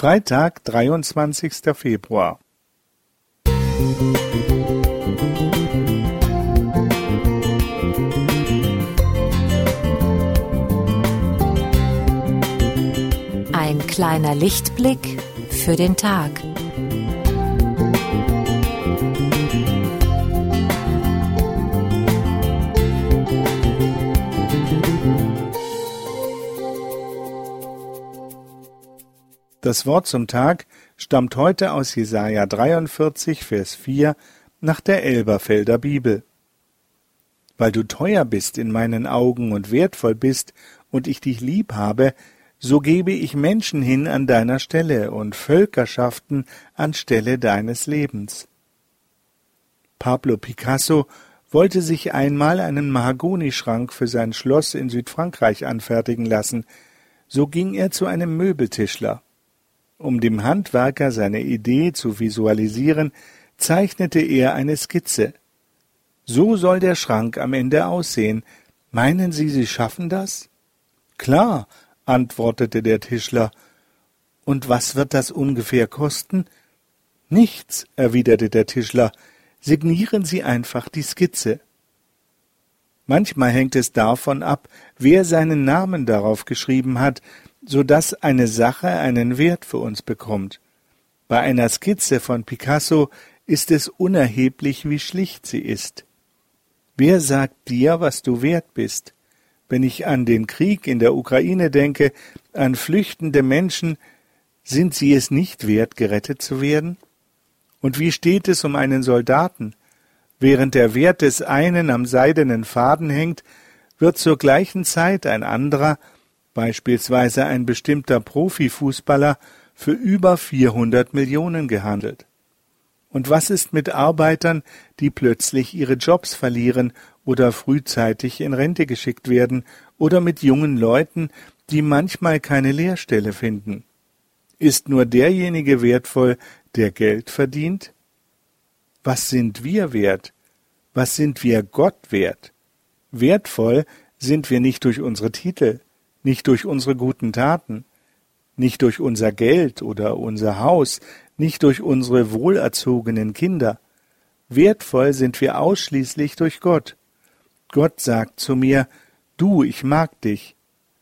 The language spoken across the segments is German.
Freitag, 23. Februar. Ein kleiner Lichtblick für den Tag. Das Wort zum Tag stammt heute aus Jesaja 43, Vers 4 nach der Elberfelder Bibel. Weil du teuer bist in meinen Augen und wertvoll bist und ich dich lieb habe, so gebe ich Menschen hin an deiner Stelle und Völkerschaften an Stelle deines Lebens. Pablo Picasso wollte sich einmal einen Mahagonischrank für sein Schloss in Südfrankreich anfertigen lassen. So ging er zu einem Möbeltischler. Um dem Handwerker seine Idee zu visualisieren, zeichnete er eine Skizze. So soll der Schrank am Ende aussehen. Meinen Sie, Sie schaffen das? Klar, antwortete der Tischler. Und was wird das ungefähr kosten? Nichts, erwiderte der Tischler. Signieren Sie einfach die Skizze. Manchmal hängt es davon ab, wer seinen Namen darauf geschrieben hat, so dass eine Sache einen Wert für uns bekommt. Bei einer Skizze von Picasso ist es unerheblich, wie schlicht sie ist. Wer sagt dir, was du wert bist? Wenn ich an den Krieg in der Ukraine denke, an flüchtende Menschen, sind sie es nicht wert, gerettet zu werden? Und wie steht es um einen Soldaten? Während der Wert des einen am seidenen Faden hängt, wird zur gleichen Zeit ein anderer beispielsweise ein bestimmter Profifußballer, für über 400 Millionen gehandelt. Und was ist mit Arbeitern, die plötzlich ihre Jobs verlieren oder frühzeitig in Rente geschickt werden, oder mit jungen Leuten, die manchmal keine Lehrstelle finden? Ist nur derjenige wertvoll, der Geld verdient? Was sind wir wert? Was sind wir Gott wert? Wertvoll sind wir nicht durch unsere Titel, nicht durch unsere guten Taten, nicht durch unser Geld oder unser Haus, nicht durch unsere wohlerzogenen Kinder. Wertvoll sind wir ausschließlich durch Gott. Gott sagt zu mir, du, ich mag dich.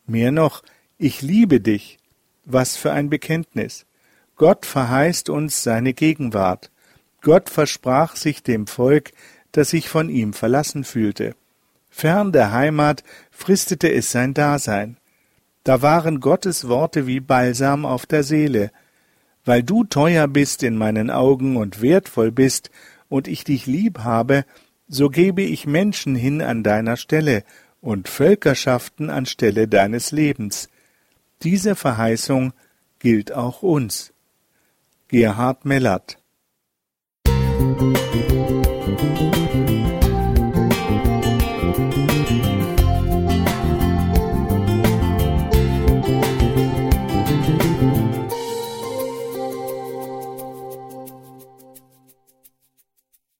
Mehr noch, ich liebe dich. Was für ein Bekenntnis. Gott verheißt uns seine Gegenwart. Gott versprach sich dem Volk, das sich von ihm verlassen fühlte. Fern der Heimat fristete es sein Dasein. Da waren Gottes Worte wie Balsam auf der Seele. Weil du teuer bist in meinen Augen und wertvoll bist, und ich dich lieb habe, so gebe ich Menschen hin an deiner Stelle und Völkerschaften an Stelle deines Lebens. Diese Verheißung gilt auch uns. Gerhard Mellert